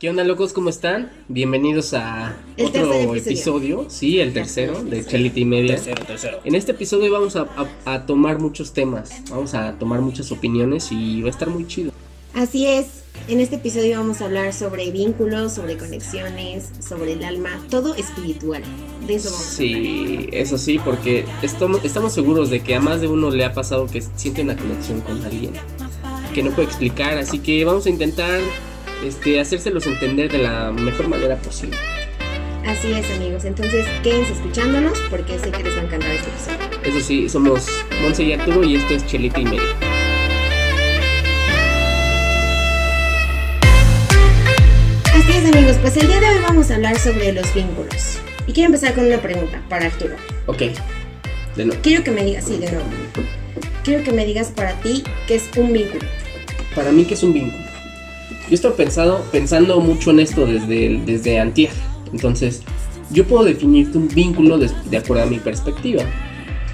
¿Qué onda locos? ¿Cómo están? Bienvenidos a El otro episodio. episodio. sí, el tercero de Chelita y Media. Tercero, tercero. En este episodio vamos a, a- a tomar muchos temas, vamos a tomar muchas opiniones y va a estar muy chido. Así es, en este episodio vamos a hablar sobre vínculos, sobre conexiones, sobre el alma, todo espiritual. De eso vamos a hablar. Sí, eso sí, porque estamos, estamos seguros de que a más de uno le ha pasado que siente una conexión con alguien que no puede explicar, así que vamos a intentar este, hacérselos entender de la mejor manera posible. Así es, amigos. Entonces, quédense escuchándonos porque sé que les va a encantar este episodio. Eso sí, somos Monse y Arturo y esto es Chelita y Media. Así es, amigos. Pues el día de hoy vamos a hablar sobre los vínculos. Y quiero empezar con una pregunta para Arturo. Ok, de nuevo. Quiero que me digas, sí, de nuevo. Quiero que me digas para ti qué es un vínculo. Para mí, ¿qué es un vínculo? Yo estoy pensado, pensando mucho en esto desde, desde antier. Entonces, yo puedo definirte un vínculo de, de acuerdo a mi perspectiva.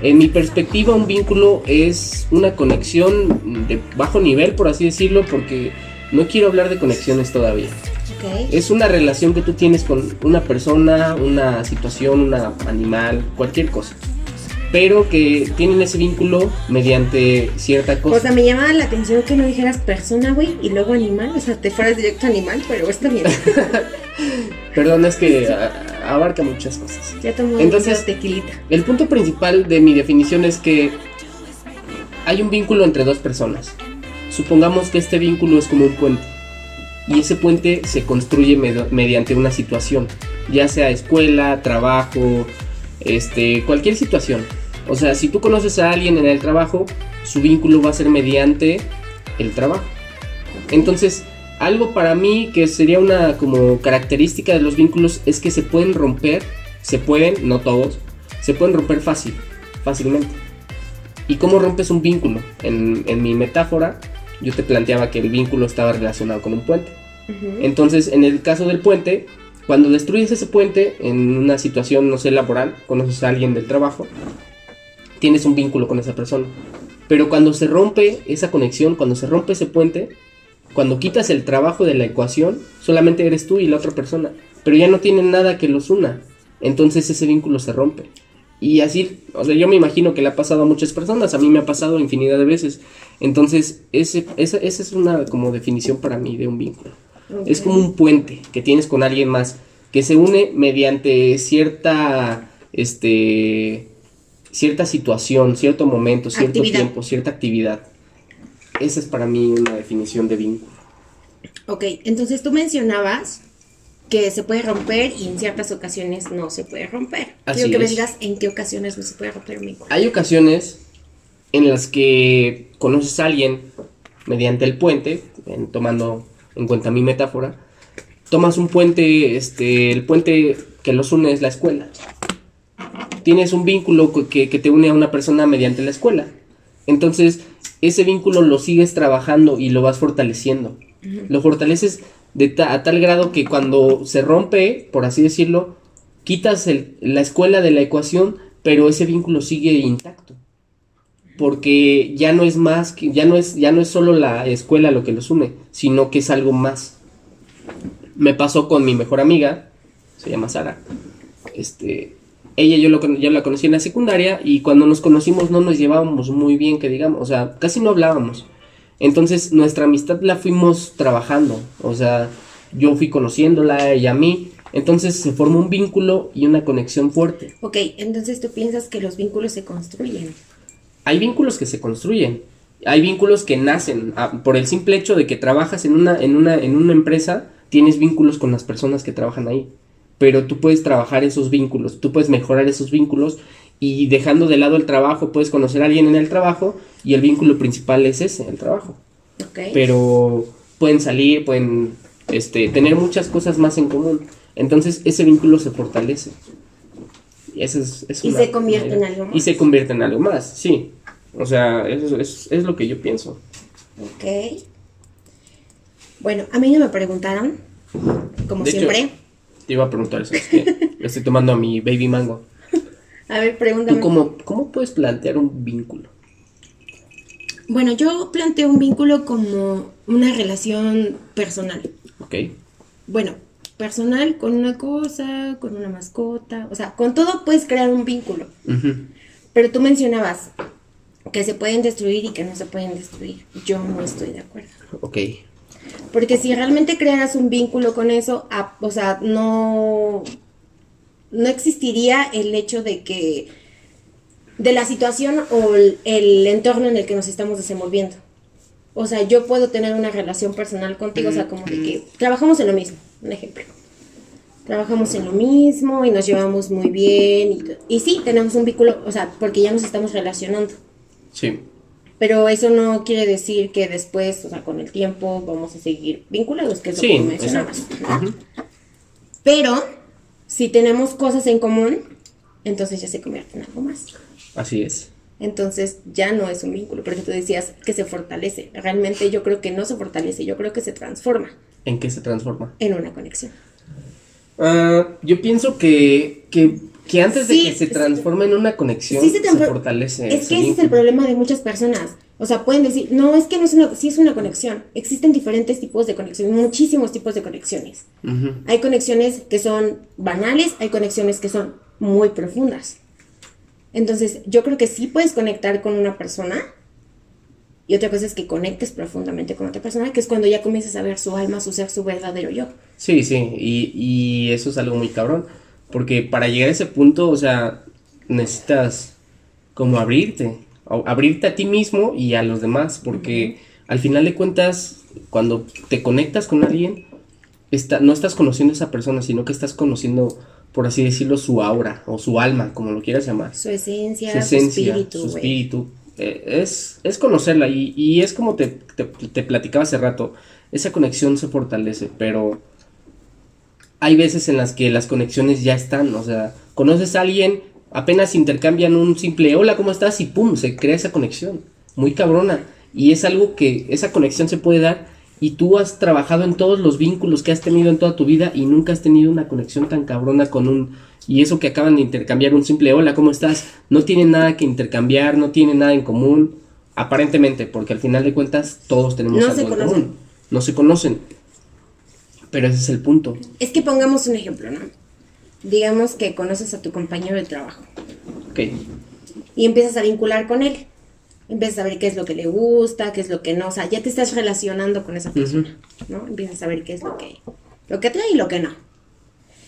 En mi perspectiva, un vínculo es una conexión de bajo nivel, por así decirlo, porque no quiero hablar de conexiones todavía. Es una relación que tú tienes con una persona, una situación, un animal, cualquier cosa. Pero que tienen ese vínculo mediante cierta cosa. O sea, me llamaba la atención que no dijeras persona, güey, y luego animal. O sea, te fueras directo animal, pero está bien. Perdón, es que a- abarca muchas cosas. ya tomó Entonces- tequilita. El punto principal de mi definición es que hay un vínculo entre dos personas. Supongamos que este vínculo es como un puente. Y ese puente se construye mediante una situación, ya sea escuela, trabajo, este, cualquier situación. O sea, si tú conoces a alguien en el trabajo, su vínculo va a ser mediante el trabajo. Entonces, algo para mí que sería una como característica de los vínculos es que se pueden romper, se pueden, no todos, se pueden romper fácil, fácilmente. ¿Y cómo rompes un vínculo? En, en mi metáfora, yo te planteaba que el vínculo estaba relacionado con un puente. Entonces, en el caso del puente, cuando destruyes ese puente en una situación, no sé, laboral, conoces a alguien del trabajo, tienes un vínculo con esa persona. Pero cuando se rompe esa conexión, cuando se rompe ese puente, cuando quitas el trabajo de la ecuación, solamente eres tú y la otra persona. Pero ya no tienen nada que los una. Entonces ese vínculo se rompe. Y así, o sea, yo me imagino que le ha pasado a muchas personas, a mí me ha pasado infinidad de veces. Entonces, ese, esa, esa es una como definición para mí de un vínculo. Es como un puente que tienes con alguien más que se une mediante cierta este cierta situación, cierto momento, cierto Actividad. tiempo, cierta actividad. Esa es para mí una definición de vínculo. Ok, entonces tú mencionabas que se puede romper y en ciertas ocasiones no se puede romper. Así Quiero que me es. digas en qué ocasiones no se puede romper un vínculo. Hay ocasiones en las que conoces a alguien mediante el puente, en- tomando en cuenta mi metáfora, tomas un puente, este, el puente que los une es la escuela. Tienes un vínculo que, que te une a una persona mediante la escuela. Entonces, ese vínculo lo sigues trabajando y lo vas fortaleciendo. Lo fortaleces de ta- a tal grado que cuando se rompe, por así decirlo, quitas el- la escuela de la ecuación, pero ese vínculo sigue intacto. Porque ya no es más que, ya no es, ya no es solo la escuela lo que los une, sino que es algo más. Me pasó con mi mejor amiga, se llama Sara. Este, ella yo, lo, yo la conocí en la secundaria y cuando nos conocimos no nos llevábamos muy bien, que digamos, o sea, casi no hablábamos. Entonces nuestra amistad la fuimos trabajando, o sea, yo fui conociéndola, ella a mí, entonces se formó un vínculo y una conexión fuerte. Ok, entonces tú piensas que los vínculos se construyen. Hay vínculos que se construyen, hay vínculos que nacen ah, por el simple hecho de que trabajas en una, en una, en una empresa, tienes vínculos con las personas que trabajan ahí. Pero tú puedes trabajar esos vínculos, tú puedes mejorar esos vínculos y dejando de lado el trabajo, puedes conocer a alguien en el trabajo y el vínculo principal es ese, el trabajo. Ok. Pero pueden salir, pueden este, tener muchas cosas más en común. Entonces ese vínculo se fortalece. Y, eso es, es Y se convierte en algo más. Y se convierte en algo más, sí. O sea, eso es, es lo que yo pienso. Ok. Bueno, a mí no me preguntaron, como De hecho, siempre. Te iba a preguntar eso, es que le estoy tomando a mi baby mango. A ver, ¿Tú pregúntame. cómo, cómo puedes plantear un vínculo? Bueno, yo planteo un vínculo como una relación personal. ¿Ok? bueno, personal con una cosa, con una mascota, o sea, con todo puedes crear un vínculo. Pero tú mencionabas que se pueden destruir y que no se pueden destruir. Yo no estoy de acuerdo. Ok. Porque si realmente crearas un vínculo con eso, a- o sea, no, no existiría el hecho de que, de la situación o el, el entorno en el que nos estamos desenvolviendo. O sea, yo puedo tener una relación personal contigo, o sea, como de que trabajamos en lo mismo, un ejemplo. Trabajamos en lo mismo y nos llevamos muy bien y, y sí, tenemos un vínculo, o sea, porque ya nos estamos relacionando. Sí. Pero eso no quiere decir que después, o sea, con el tiempo vamos a seguir vinculados, que es lo que mencionabas. ¿no? Pero si tenemos cosas en común, entonces ya se convierte en algo más. Así es. Entonces ya no es un vínculo, porque tú decías que se fortalece. Realmente yo creo que no se fortalece, yo creo que se transforma ¿En qué se transforma? en una conexión. Ah, yo pienso que, que, que antes Sí, de que se sí. transforme en una conexión, Sí se fortalece. Es que ese es el problema de muchas personas. O sea, pueden decir, no, es que no es una, sí es una conexión. Existen diferentes tipos de conexiones, muchísimos tipos de conexiones. Hay conexiones que son banales, hay conexiones que son muy profundas. Entonces, yo creo que sí puedes conectar con una persona. Y otra cosa es que conectes profundamente con otra persona, que es cuando ya comienzas a ver su alma, su ser, su verdadero yo. Sí, sí, y, y eso es algo muy cabrón, porque para llegar a ese punto, o sea, necesitas como abrirte, abrirte a ti mismo y a los demás, porque al final de cuentas, cuando te conectas con alguien, está, no estás conociendo a esa persona, sino que estás conociendo, por así decirlo, su aura o su alma, como lo quieras llamar. Su esencia, Su su, esencia, espíritu, su güey. espíritu. eh, es, es conocerla y, y es como te, te, te platicaba hace rato, esa conexión se fortalece, pero hay veces en las que las conexiones ya están, o sea, conoces a alguien, apenas intercambian un simple hola, ¿cómo estás? y pum, se crea esa conexión, muy cabrona, y es algo que esa conexión se puede dar y tú has trabajado en todos los vínculos que has tenido en toda tu vida y nunca has tenido una conexión tan cabrona con un y eso que acaban de intercambiar un simple hola, ¿cómo estás? No tienen nada que intercambiar, no tienen nada en común, aparentemente, porque al final de cuentas todos tenemos No algo en común. No se conocen. Pero ese es el punto. Es que pongamos un ejemplo, ¿no? Digamos que conoces a tu compañero de trabajo Ok. y empiezas a vincular con él. Empiezas a ver qué es lo que le gusta, qué es lo que no. O sea, ya te estás relacionando con esa persona, ¿no? Empiezas a ver qué es lo que, lo que trae y lo que no.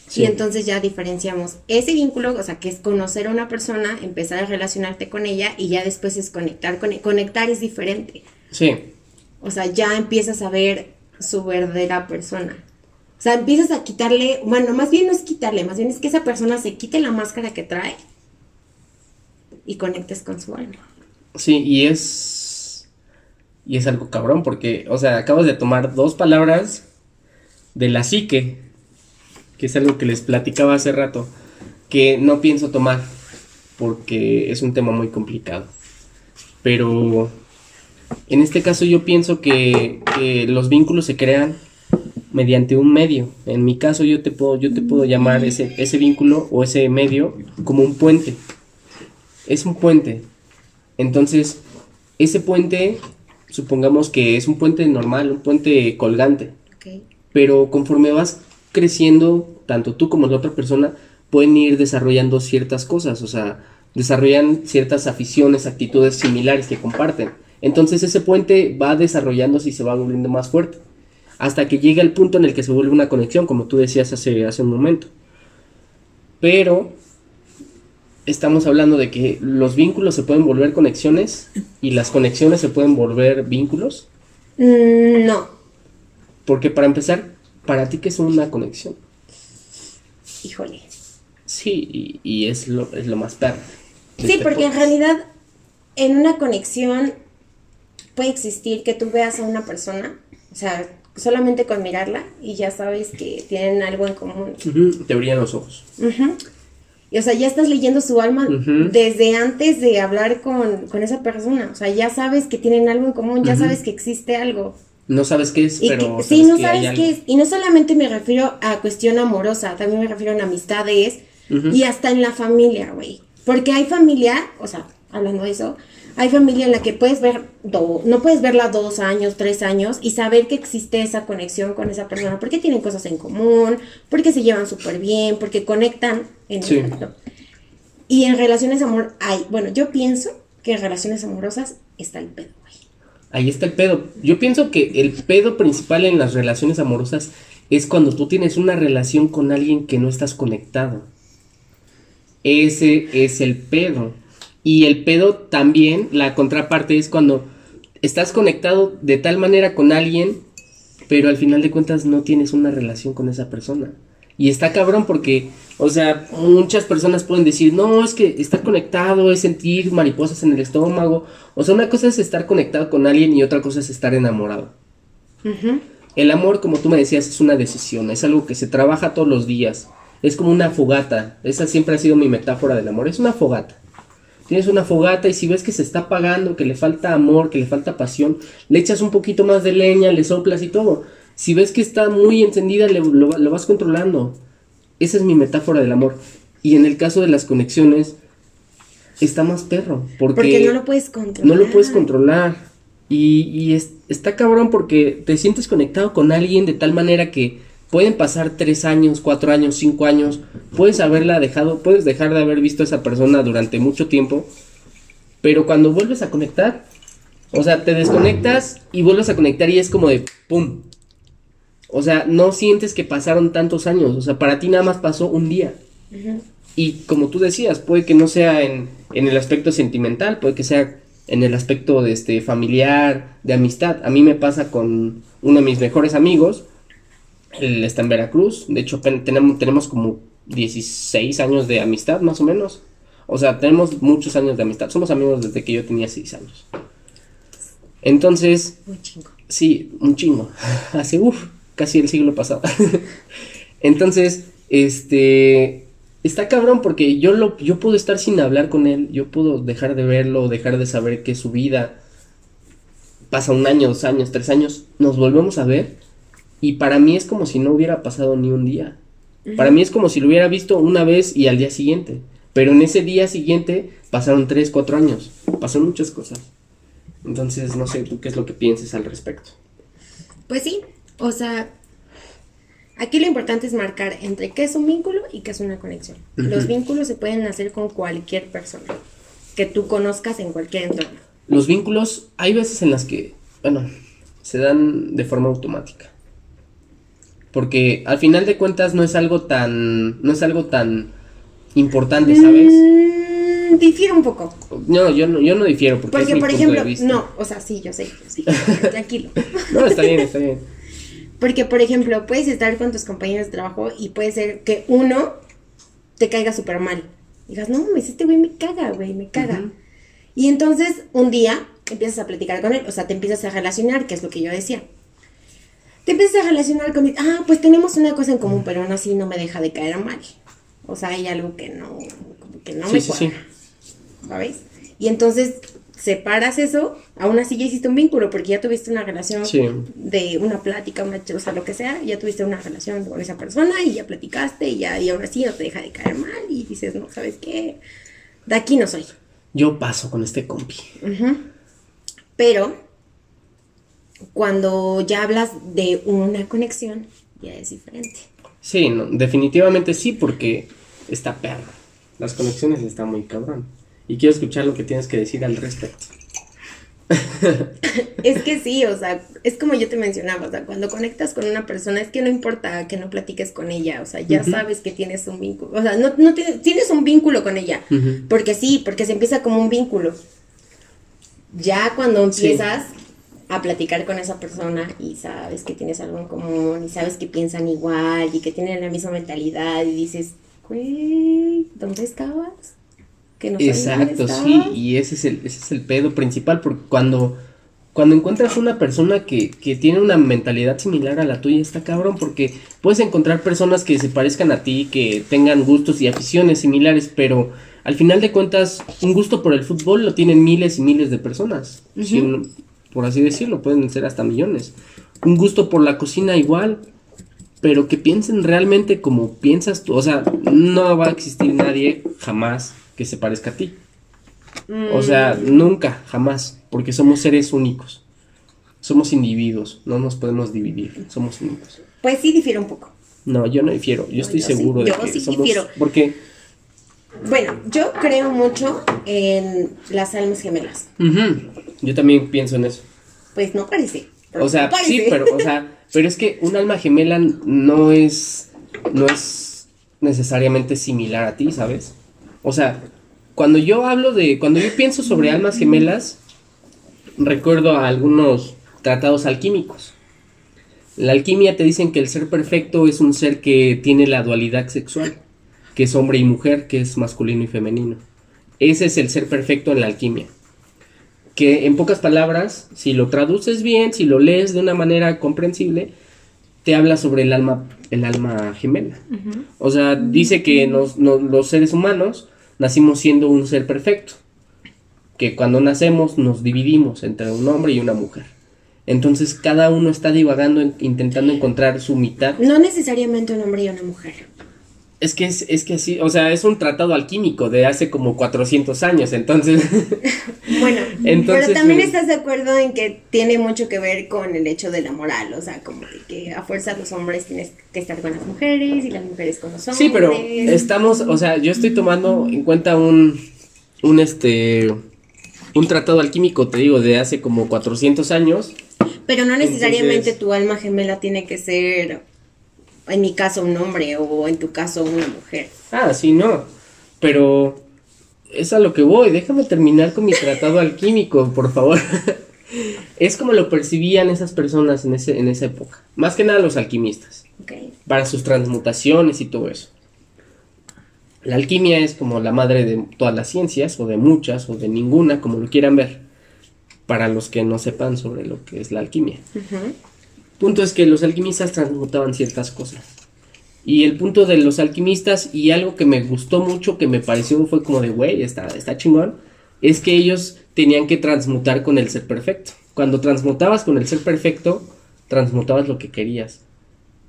Sí. Y entonces ya diferenciamos ese vínculo, o sea, que es conocer a una persona, empezar a relacionarte con ella y ya después es conectar con Conectar es diferente. Sí. O sea, ya empiezas a ver su verdadera persona. O sea, empiezas a quitarle, bueno, más bien no es quitarle, más bien es que esa persona se quite la máscara que trae y conectes con su alma. Sí, y es. Y es algo cabrón, porque, o sea, acabas de tomar dos palabras de la psique, que es algo que les platicaba hace rato, que no pienso tomar, porque es un tema muy complicado. Pero en este caso yo pienso que, que los vínculos se crean mediante un medio. En mi caso yo te puedo, yo te puedo llamar ese, ese vínculo o ese medio como un puente. Es un puente. Entonces, ese puente, supongamos que es un puente normal, un puente colgante, ¿ok? pero conforme vas creciendo, tanto tú como la otra persona pueden ir desarrollando ciertas cosas, o sea, desarrollan ciertas aficiones, actitudes similares que comparten. Entonces ese puente va desarrollándose y se va volviendo más fuerte, hasta que llega el punto en el que se vuelve una conexión, como tú decías hace, hace un momento. Pero estamos hablando de que los vínculos se pueden volver conexiones y las conexiones se pueden volver vínculos, Mm, no, porque para empezar, para ti, ¿qué es una conexión? híjole. Sí, y, y es, lo, es lo más perro. Sí, este porque en realidad en una conexión puede existir que tú veas a una persona, o sea, solamente con mirarla y ya sabes que tienen algo en común. Ujú, te brillan los ojos. Ujú. Y o sea, ya estás leyendo su alma Ujú. desde antes de hablar con, con esa persona. O sea, ya sabes que tienen algo en común, ya sabes que existe algo. No sabes qué es, Y pero que, sí, no que sabes qué es. Y no solamente me refiero a cuestión amorosa, también me refiero a amistades y hasta en la familia, güey. Porque hay familia, o sea, hablando de eso, Hay familia en la que puedes ver, do- no puedes verla dos años, tres años y saber que existe esa conexión con esa persona porque tienen cosas en común, porque se llevan súper bien, porque conectan en Sí. efecto. Y en relaciones amor, hay, bueno, yo pienso que en relaciones amorosas está el pedo, güey. Ahí está el pedo. Yo pienso que el pedo principal en las relaciones amorosas es cuando tú tienes una relación con alguien que no estás conectado. Ese es el pedo. Y el pedo también, la contraparte es cuando estás conectado de tal manera con alguien, pero al final de cuentas no tienes una relación con esa persona. Y está cabrón porque, o sea, muchas personas pueden decir, no, es que estar conectado es sentir mariposas en el estómago. O sea, una cosa es estar conectado con alguien y otra cosa es estar enamorado. El amor, como tú me decías, es una decisión, es algo que se trabaja todos los días. Es como una fogata. Esa siempre ha sido mi metáfora del amor. Es una fogata. Tienes una fogata y si ves que se está apagando, que le falta amor, que le falta pasión, le echas un poquito más de leña, le soplas y todo. Si ves que está muy encendida, le- lo, lo vas controlando. Esa es mi metáfora del amor. Y en el caso de las conexiones, está más perro. Porque, Porque no lo puedes controlar. no lo puedes controlar. Y, y es- está cabrón porque te sientes conectado con alguien de tal manera que pueden pasar tres años, cuatro años, cinco años. Puedes haberla dejado, puedes dejar de haber visto a esa persona durante mucho tiempo. Pero cuando vuelves a conectar, o sea, te desconectas y vuelves a conectar y es como de ¡pum! O sea, no sientes que pasaron tantos años. O sea, para ti nada más pasó un día. Y como tú decías, puede que no sea en, en el aspecto sentimental, puede que sea en el aspecto de este familiar, de amistad. A mí me pasa con uno de mis mejores amigos, él está en Veracruz, de hecho tenemos, tenemos como 16 años de amistad más o menos. O sea, tenemos muchos años de amistad, somos amigos desde que yo tenía 6 años. Entonces, Muy chingo. Sí, un chingo. Hace, uff, casi el siglo pasado. Entonces, este, está cabrón porque yo lo, yo puedo estar sin hablar con él, yo puedo dejar de verlo, dejar de saber que su vida pasa un año, dos años, tres años, nos volvemos a ver y para mí es como si no hubiera pasado ni un día. Para mí es como si lo hubiera visto una vez y al día siguiente. Pero en ese día siguiente pasaron tres, cuatro años. Pasaron muchas cosas. Entonces, no sé tú qué es lo que pienses al respecto. Pues sí, o sea, aquí lo importante es marcar entre qué es un vínculo y qué es una conexión. Los vínculos se pueden hacer con cualquier persona que tú conozcas en cualquier entorno. Los vínculos, hay veces en las que, bueno, se dan de forma automática. Porque al final de cuentas no es algo tan, no es algo tan importante, ¿sabes? Mm, difiere un poco. No, yo no, yo no difiero porque, es Porque, mi por punto ejemplo, de vista. no, o sea, sí, yo sé, yo sé, tranquilo. No, está bien, está bien. Porque, por ejemplo, puedes estar con tus compañeros de trabajo y puede ser que uno te caiga súper mal. Digas, no este güey me caga, güey, me caga. Y entonces, un día empiezas a platicar con él, o sea, te empiezas a relacionar, que es lo que yo decía. Te empiezas a relacionar con ah, pues tenemos una cosa en común, pero aún así no me deja de caer mal. O sea, hay algo que no, que no Sí, me cuadra, sí. ¿sabes? Y entonces separas eso, aún así ya hiciste un vínculo, porque ya tuviste una relación de una plática, una, o sea, lo que sea, ya tuviste una relación con esa persona y ya platicaste y ya, y aún así no te deja de caer mal y dices, no, ¿sabes qué? De aquí no soy. Yo paso con este compi. Ujú. Pero cuando ya hablas de una conexión, ya es diferente. Sí, no, definitivamente sí, porque está perro. Las conexiones están muy cabrón. Y quiero escuchar lo que tienes que decir al respecto. Es que sí, o sea, es como yo te mencionaba, o sea, cuando conectas con una persona es que no importa que no platiques con ella, o sea, ya sabes que tienes un vínculo, o sea, no, no tienes, tienes un vínculo con ella, porque sí, porque se empieza como un vínculo. Ya cuando Sí. A platicar con esa persona y sabes que tienes algo en común y sabes que piensan igual y que tienen la misma mentalidad y dices, güey, ¿dónde estabas? Que no dónde Exacto, sí, estabas". y ese es el, ese es el pedo principal, porque cuando, cuando encuentras una persona que, que tiene una mentalidad similar a la tuya, está cabrón, porque puedes encontrar personas que se parezcan a ti, que tengan gustos y aficiones similares, pero al final de cuentas, un gusto por el fútbol lo tienen miles y miles de personas, si por así decirlo, pueden ser hasta millones. Un gusto por la cocina igual, pero que piensen realmente como piensas tú. O sea, no va a existir nadie jamás que se parezca a ti. O sea, Mm. nunca, jamás, porque somos seres únicos. Somos individuos, no nos podemos dividir, somos únicos. Pues sí difiere un poco. No, yo no difiero, yo No, estoy yo sí, seguro de yo que sí somos difiero. porque Bueno, yo creo mucho en las almas gemelas. yo también pienso en eso. Pues no parece. O sea, no parece. sí, pero o sea, pero es que un alma gemela no es no es necesariamente similar a ti, ¿sabes? O sea, cuando yo hablo de cuando yo pienso sobre almas gemelas recuerdo a algunos tratados alquímicos. La alquimia te dicen que el ser perfecto es un ser que tiene la dualidad sexual, que es hombre y mujer, que es masculino y femenino. Ese es el ser perfecto en la alquimia. Que en pocas palabras, si lo traduces bien, si lo lees de una manera comprensible, te habla sobre el alma, el alma gemela. O sea, dice que nos- no- los seres humanos nacimos siendo un ser perfecto. Que cuando nacemos nos dividimos entre un hombre y una mujer. Entonces cada uno está divagando, en- intentando encontrar su mitad. No necesariamente un hombre y una mujer. Es que es, es que así, o sea, es un tratado alquímico de hace como 400 años, entonces... Bueno, Entonces, pero también estás de acuerdo en que tiene mucho que ver con el hecho de la moral, o sea, como de que a fuerza los hombres tienes que estar con las mujeres y las mujeres con los hombres. Sí, pero estamos, o sea, yo estoy tomando en cuenta un, un este, un tratado alquímico, te digo, de hace como 400 años. Pero no necesariamente Entonces- tu alma gemela tiene que ser, en mi caso, un hombre o en tu caso, una mujer. Ah, sí, no, pero es a lo que voy, déjame terminar con mi tratado alquímico, por favor. es como lo percibían esas personas en, ese, en esa época, más que nada los alquimistas. ¿ok? para sus transmutaciones y todo eso. La alquimia es como la madre de todas las ciencias, o de muchas, o de ninguna, como lo quieran ver, para los que no sepan sobre lo que es la alquimia. Punto es que los alquimistas transmutaban ciertas cosas. Y el punto de los alquimistas, y algo que me gustó mucho, que me pareció fue como de, güey, está, está chingón, es que ellos tenían que transmutar con el ser perfecto. Cuando transmutabas con el ser perfecto, transmutabas lo que querías.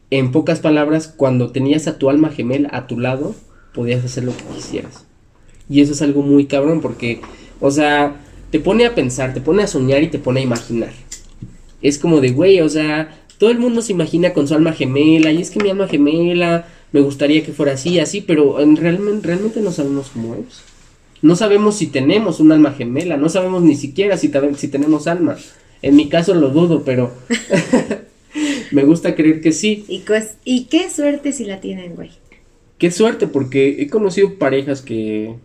En pocas palabras, cuando tenías a tu alma gemela a tu lado, podías hacer lo que quisieras. Y eso es algo muy cabrón porque, o sea, te pone a pensar, te pone a soñar y te pone a imaginar. Es como de, güey, o sea, todo el mundo se imagina con su alma gemela y es que mi alma gemela me gustaría que fuera así, así, pero en realmente, realmente no sabemos cómo es. No sabemos si tenemos un alma gemela, no sabemos ni siquiera si, si tenemos alma. En mi caso lo dudo, pero me gusta creer que sí. Y, pues, y qué suerte si la tienen, güey. Qué suerte, porque he conocido parejas que.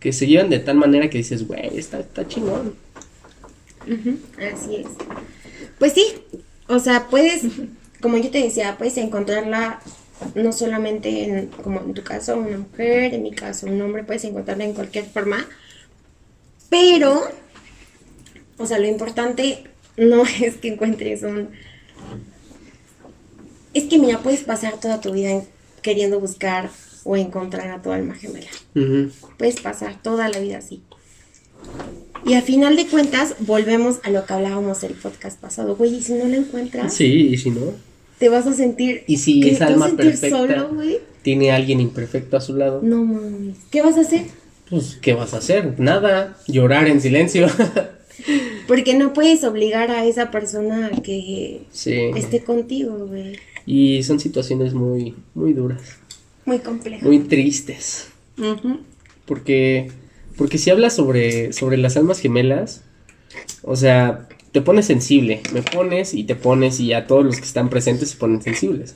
que se llevan de tal manera que dices, güey, está, está chingón. Así es. Pues sí, o sea, puedes, como yo te decía, puedes encontrarla no solamente en, como en tu caso, una mujer, en mi caso, un hombre, puedes encontrarla en cualquier forma, pero, o sea, lo importante no es que encuentres un... Es que mira, puedes pasar toda tu vida en- queriendo buscar o encontrar a tu alma gemela. Puedes pasar toda la vida así. Y al final de cuentas, volvemos a lo que hablábamos el podcast pasado. Güey, y si no la encuentras, Sí, y si no, te vas a sentir. Y si esa ¿Te vas a alma perfecta- solo, tiene alguien imperfecto a su lado, No mames. ¿Qué vas a hacer? pues, ¿qué vas a hacer? Nada, llorar en silencio. Porque no puedes obligar a esa persona a que sí. esté contigo, güey. Y son situaciones muy, muy duras, Muy complejo. muy tristes. Ujú. Porque, porque si hablas sobre, sobre las almas gemelas, o sea, te pones sensible, me pones y te pones y a todos los que están presentes se ponen sensibles.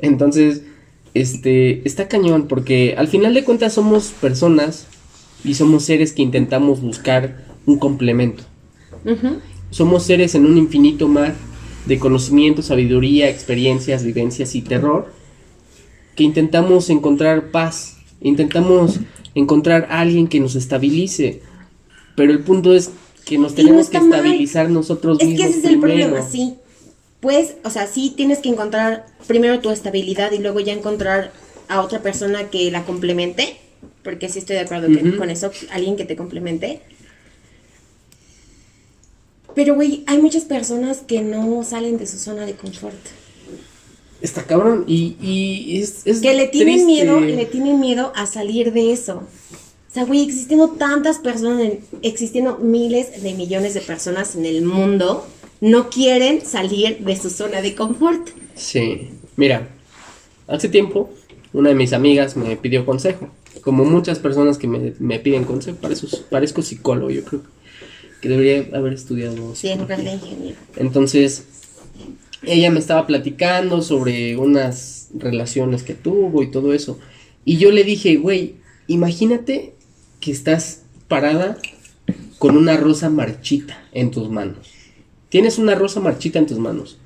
Entonces, este, está cañón porque al final de cuentas somos personas y somos seres que intentamos buscar un complemento. Somos seres en un infinito mar de conocimiento, sabiduría, experiencias, vivencias y terror que intentamos encontrar paz, intentamos encontrar a alguien que nos estabilice, pero el punto es que nos tenemos no que mal. estabilizar nosotros Es que mismos ese es el primero. problema, sí. Pues, o sea, sí tienes que encontrar primero tu estabilidad y luego ya encontrar a otra persona que la complemente. Porque sí estoy de acuerdo que- con eso, alguien que te complemente. Pero, güey, hay muchas personas que no salen de su zona de confort. Está cabrón y, y es, es Que le tienen triste. miedo, le tienen miedo a salir de eso. O sea, güey, existiendo tantas personas, en- existiendo miles de millones de personas en el mundo, no quieren salir de su zona de confort. Sí, mira, hace tiempo una de mis amigas me pidió consejo, como muchas personas que me, me piden consejo, parezco, parezco psicólogo, yo creo que debería haber estudiado. Sí, en lugar de ingeniero. Entonces, ella me estaba platicando sobre unas relaciones que tuvo y todo eso, y yo le dije, güey, imagínate que estás parada con una rosa marchita en tus manos. Tienes una rosa marchita en tus manos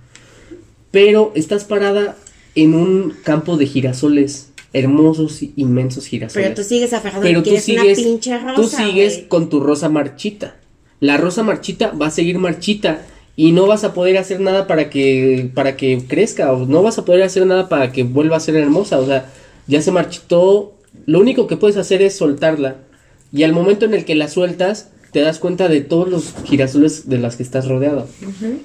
pero estás parada en un campo de girasoles hermosos y inmensos girasoles. Pero tú sigues aferrado Pero tú sigues, una pinche rosa. tú sigues con tu rosa marchita. La rosa marchita va a seguir marchita y no vas a poder hacer nada para que para que crezca o no vas a poder hacer nada para que vuelva a ser hermosa, o sea, ya se marchitó. Lo único que puedes hacer es soltarla y al momento en el que la sueltas te das cuenta de todos los girasoles de las que estás rodeado.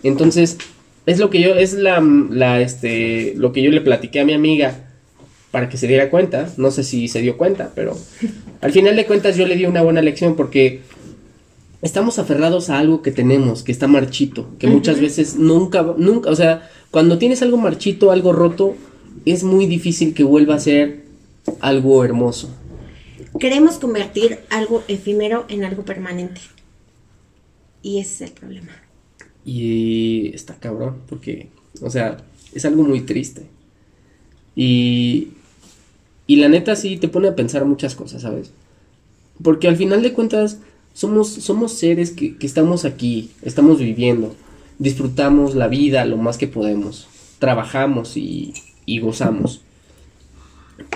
Entonces, es lo que yo, es la, la, este, lo que yo le platiqué a mi amiga para que se diera cuenta. No sé si se dio cuenta, pero al final de cuentas yo le di una buena lección porque estamos aferrados a algo que tenemos, que está marchito, que muchas veces nunca, nunca, o sea, cuando tienes algo marchito, algo roto, es muy difícil que vuelva a ser algo hermoso. Queremos convertir algo efímero en algo permanente. Y ese es el problema. Y está cabrón, porque, o sea, es algo muy triste. Y, y la neta sí te pone a pensar muchas cosas, ¿sabes? Porque al final de cuentas somos, somos seres que, que estamos aquí, estamos viviendo, disfrutamos la vida lo más que podemos, trabajamos y, y gozamos.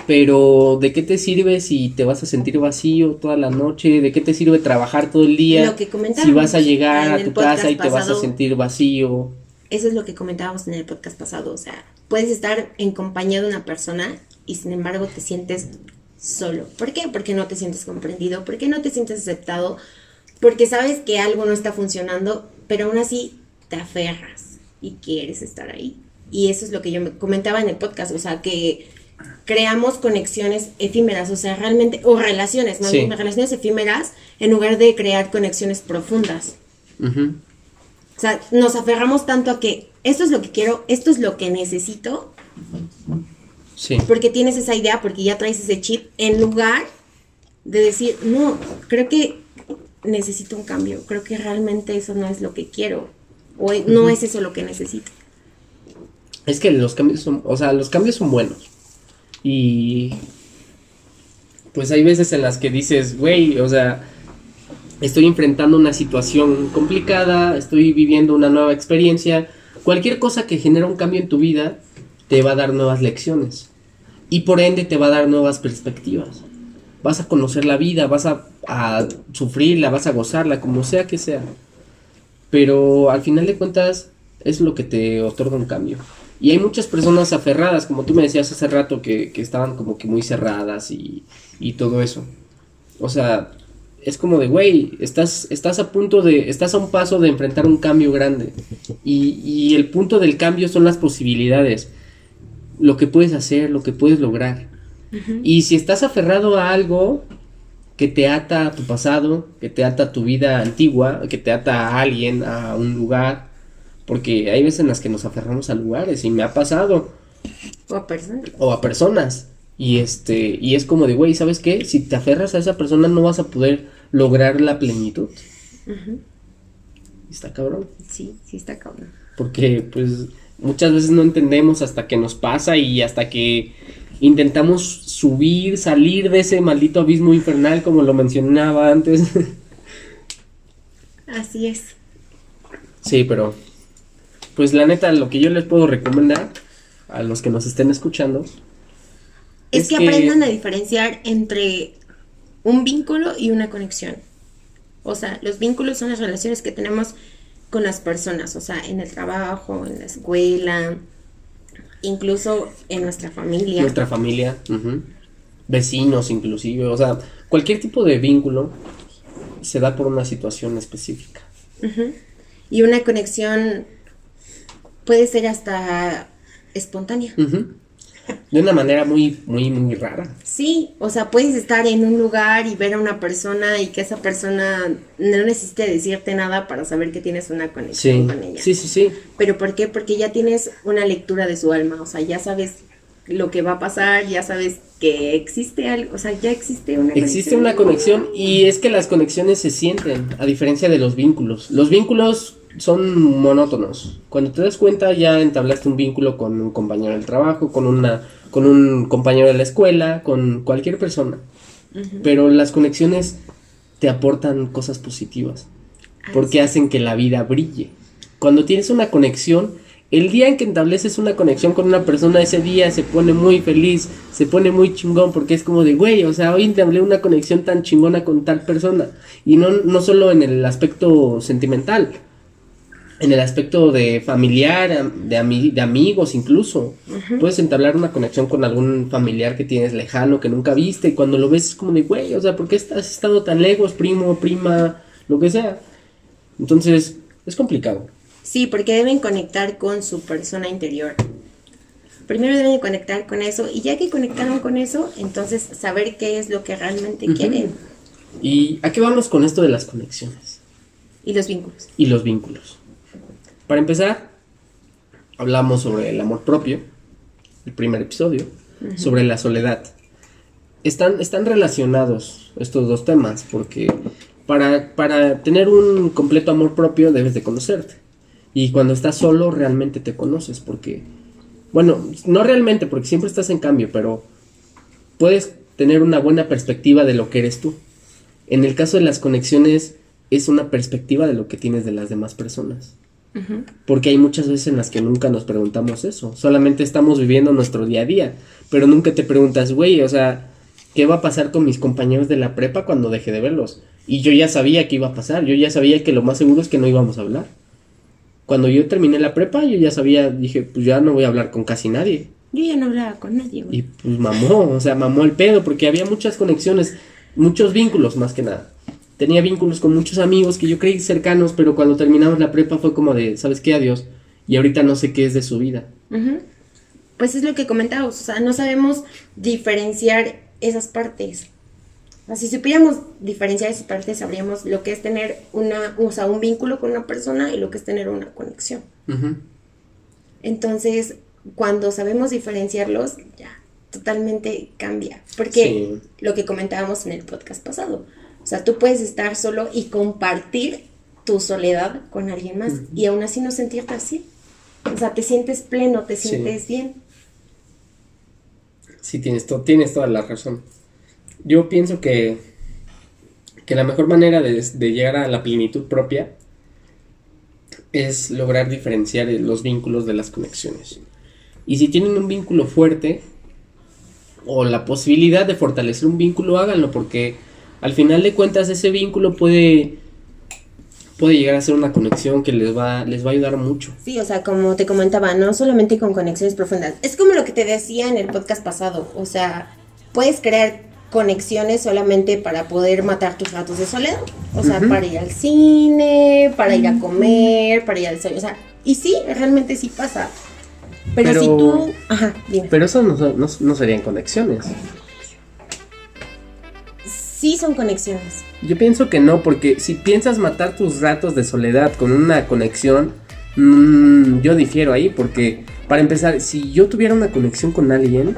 Pero ¿de qué te sirve si te vas a sentir vacío toda la noche? ¿De qué te sirve trabajar todo el día? Lo que si vas a llegar a tu casa y te vas a sentir vacío. Eso es lo que comentábamos en el podcast pasado. O sea, puedes estar en compañía de una persona y sin embargo te sientes solo. ¿Por qué? Porque no te sientes comprendido, porque no te sientes aceptado, porque sabes que algo no está funcionando, pero aún así te aferras y quieres estar ahí. Y eso es lo que yo me comentaba en el podcast, o sea, que creamos conexiones efímeras, o sea, realmente, o relaciones, más Sí. bien relaciones efímeras, en lugar de crear conexiones profundas. O sea, nos aferramos tanto a que esto es lo que quiero, esto es lo que necesito, Sí. porque tienes esa idea, porque ya traes ese chip, en lugar de decir, no, creo que necesito un cambio, creo que realmente eso no es lo que quiero, o e- no es eso lo que necesito. Es que los cambios son, o sea, los cambios son buenos. Y pues hay veces en las que dices, güey, o sea, estoy enfrentando una situación complicada, estoy viviendo una nueva experiencia. Cualquier cosa que genera un cambio en tu vida te va a dar nuevas lecciones. Y por ende te va a dar nuevas perspectivas. Vas a conocer la vida, vas a, a sufrirla, vas a gozarla, como sea que sea. Pero al final de cuentas es lo que te otorga un cambio. Y hay muchas personas aferradas, como tú me decías hace rato, que, que estaban como que muy cerradas y, y todo eso. O sea, es como de, güey, estás, estás a punto de, estás a un paso de enfrentar un cambio grande. Y, y el punto del cambio son las posibilidades, lo que puedes hacer, lo que puedes lograr. Y si estás aferrado a algo que te ata a tu pasado, que te ata a tu vida antigua, que te ata a alguien, a un lugar, porque hay veces en las que nos aferramos a lugares y me ha pasado, O a personas. o a personas. Y este, y es como de, güey, ¿sabes qué? Si te aferras a esa persona no vas a poder lograr la plenitud. Está cabrón. Sí, sí está cabrón. Porque pues muchas veces no entendemos hasta que nos pasa y hasta que intentamos subir, salir de ese maldito abismo infernal como lo mencionaba antes. Así es. sí, pero pues la neta lo que yo les puedo recomendar a los que nos estén escuchando Es, Es que, que- aprendan a diferenciar entre un vínculo y una conexión. O sea, los vínculos son las relaciones que tenemos con las personas, o sea, en el trabajo, en la escuela, incluso en nuestra familia. nuestra familia, ujú, vecinos inclusive, o sea, cualquier tipo de vínculo se da por una situación específica. Ujú. Y una conexión puede ser hasta espontánea. Ujú. De una manera muy, muy, muy rara. Sí, o sea, puedes estar en un lugar y ver a una persona y que esa persona no necesite decirte nada para saber que tienes una conexión Sí, con ella. sí, sí, sí. ¿Pero por qué? Porque ya tienes una lectura de su alma, o sea, ya sabes lo que va a pasar, ya sabes que existe algo, o sea, ya existe una Existe una conexión y es que las conexiones se sienten, a diferencia de los vínculos. Los vínculos son monótonos. Cuando te das cuenta ya entablaste un vínculo con un compañero del trabajo, con una con un compañero de la escuela, con cualquier persona. Pero las conexiones te aportan cosas positivas, porque hacen que la vida brille. Cuando tienes una conexión, el día en que estableces una conexión con una persona, ese día se pone muy feliz, se pone muy chingón, porque es como de, güey, o sea, hoy entablé una conexión tan chingona con tal persona. Y no, no solo en el aspecto sentimental, en el aspecto de familiar, am- de, ami- de amigos incluso. Puedes entablar una conexión con algún familiar que tienes lejano, que nunca viste, y cuando lo ves es como de, güey, o sea, ¿por qué has estado tan lejos, primo, prima, lo que sea? Entonces, es complicado. Sí, porque deben conectar con su persona interior. Primero deben conectar con eso y ya que conectaron con eso, entonces saber qué es lo que realmente quieren ¿Y a qué vamos con esto de las conexiones y los vínculos. y los vínculos? Para empezar, hablamos sobre el amor propio, el primer episodio, sobre la soledad. Están, están relacionados estos dos temas porque para, para tener un completo amor propio debes de conocerte. Y cuando estás solo realmente te conoces porque, bueno, no realmente porque siempre estás en cambio, pero puedes tener una buena perspectiva de lo que eres tú. En el caso de las conexiones es una perspectiva de lo que tienes de las demás personas. Porque hay muchas veces en las que nunca nos preguntamos eso. Solamente estamos viviendo nuestro día a día. Pero nunca te preguntas, güey, o sea, ¿qué va a pasar con mis compañeros de la prepa cuando deje de verlos? Y yo ya sabía que iba a pasar. Yo ya sabía que lo más seguro es que no íbamos a hablar. Cuando yo terminé la prepa, yo ya sabía, dije, pues ya no voy a hablar con casi nadie. Yo ya no hablaba con nadie, güey. Y pues mamó, o sea, mamó el pedo, porque había muchas conexiones, muchos vínculos más que nada. Tenía vínculos con muchos amigos que yo creí cercanos, pero cuando terminamos la prepa fue como de, ¿sabes qué? Adiós. Y ahorita no sé qué es de su vida. Pues es lo que comentábamos, o sea, no sabemos diferenciar esas partes. O sea, si supiéramos diferenciar esas partes, sabríamos lo que es tener una, o sea, un vínculo con una persona y lo que es tener una conexión. Entonces, cuando sabemos diferenciarlos, ya totalmente cambia. Porque Sí. lo que comentábamos en el podcast pasado, o sea, tú puedes estar solo y compartir tu soledad con alguien más y aún así no sentirte así. O sea, te sientes pleno, te Sí. sientes bien. Sí, tienes, to- tienes toda la razón. Yo pienso que, que la mejor manera de, de llegar a la plenitud propia es lograr diferenciar los vínculos de las conexiones. Y si tienen un vínculo fuerte o la posibilidad de fortalecer un vínculo, háganlo porque al final de cuentas ese vínculo puede puede llegar a ser una conexión que les va les va a ayudar mucho. Sí, o sea, como te comentaba, no solamente con conexiones profundas. Es como lo que te decía en el podcast pasado. O sea, puedes crear conexiones solamente para poder matar tus ratos de soledad. O sea, para ir al cine, para ir a comer, para ir al sueño. O sea, y sí, realmente sí pasa. Pero, Pero- si tú. Ajá, dime. Pero eso no, no, no serían conexiones. Sí son conexiones. Yo pienso que no, porque si piensas matar tus ratos de soledad con una conexión, mm, yo difiero ahí, porque para empezar, si yo tuviera una conexión con alguien,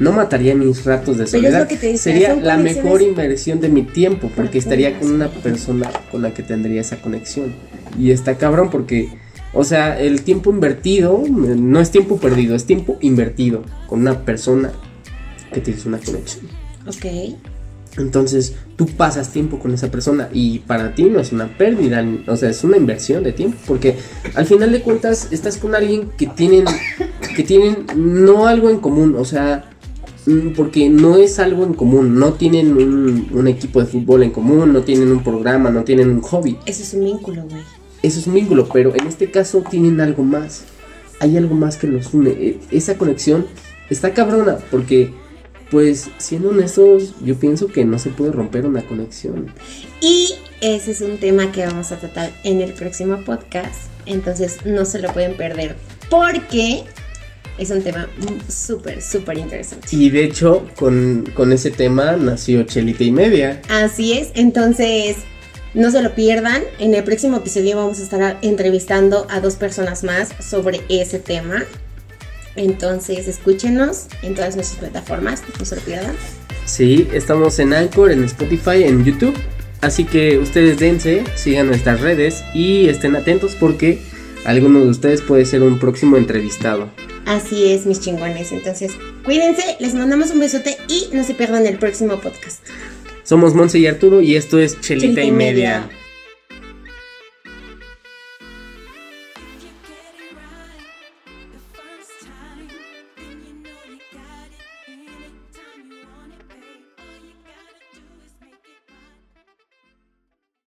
no mataría mis ratos de Pero es soledad. lo que te decía, Sería la mejor inversión de mi tiempo, porque estaría con una persona con la que tendría esa conexión. Y está cabrón porque, o sea, el tiempo invertido eh, no es tiempo perdido, es tiempo invertido con una persona que tienes una conexión. Ok. Entonces tú pasas tiempo con esa persona y para ti no es una pérdida, o sea, es una inversión de tiempo, porque al final de cuentas estás con alguien que tienen, que tienen no algo en común, o sea, mm, porque no es algo en común, no tienen un, un equipo de fútbol en común, no tienen un programa, no tienen un hobby, Eso es un vínculo, güey. eso es un vínculo, pero en este caso tienen algo más, hay algo más que los une, E- esa conexión está cabrona, porque pues siendo honestos, yo pienso que no se puede romper una conexión. Y ese es un tema que vamos a tratar en el próximo podcast. Entonces no se lo pueden perder. Porque es un tema súper, súper interesante. Y de hecho, con, con ese tema nació Chelita y Media. Así es, entonces no se lo pierdan. En el próximo episodio vamos a estar entrevistando a dos personas más sobre ese tema. Entonces escúchenos en todas nuestras plataformas, no se lo pierdan. Sí, estamos en Anchor, en Spotify, en YouTube. Así que ustedes dense, sigan nuestras redes y estén atentos porque alguno de ustedes puede ser un próximo entrevistado. Así es, mis chingones. Entonces, cuídense, les mandamos un besote y no se pierdan el próximo podcast. Somos Monse y Arturo y esto es Chelita, Chelita y y Media. Media.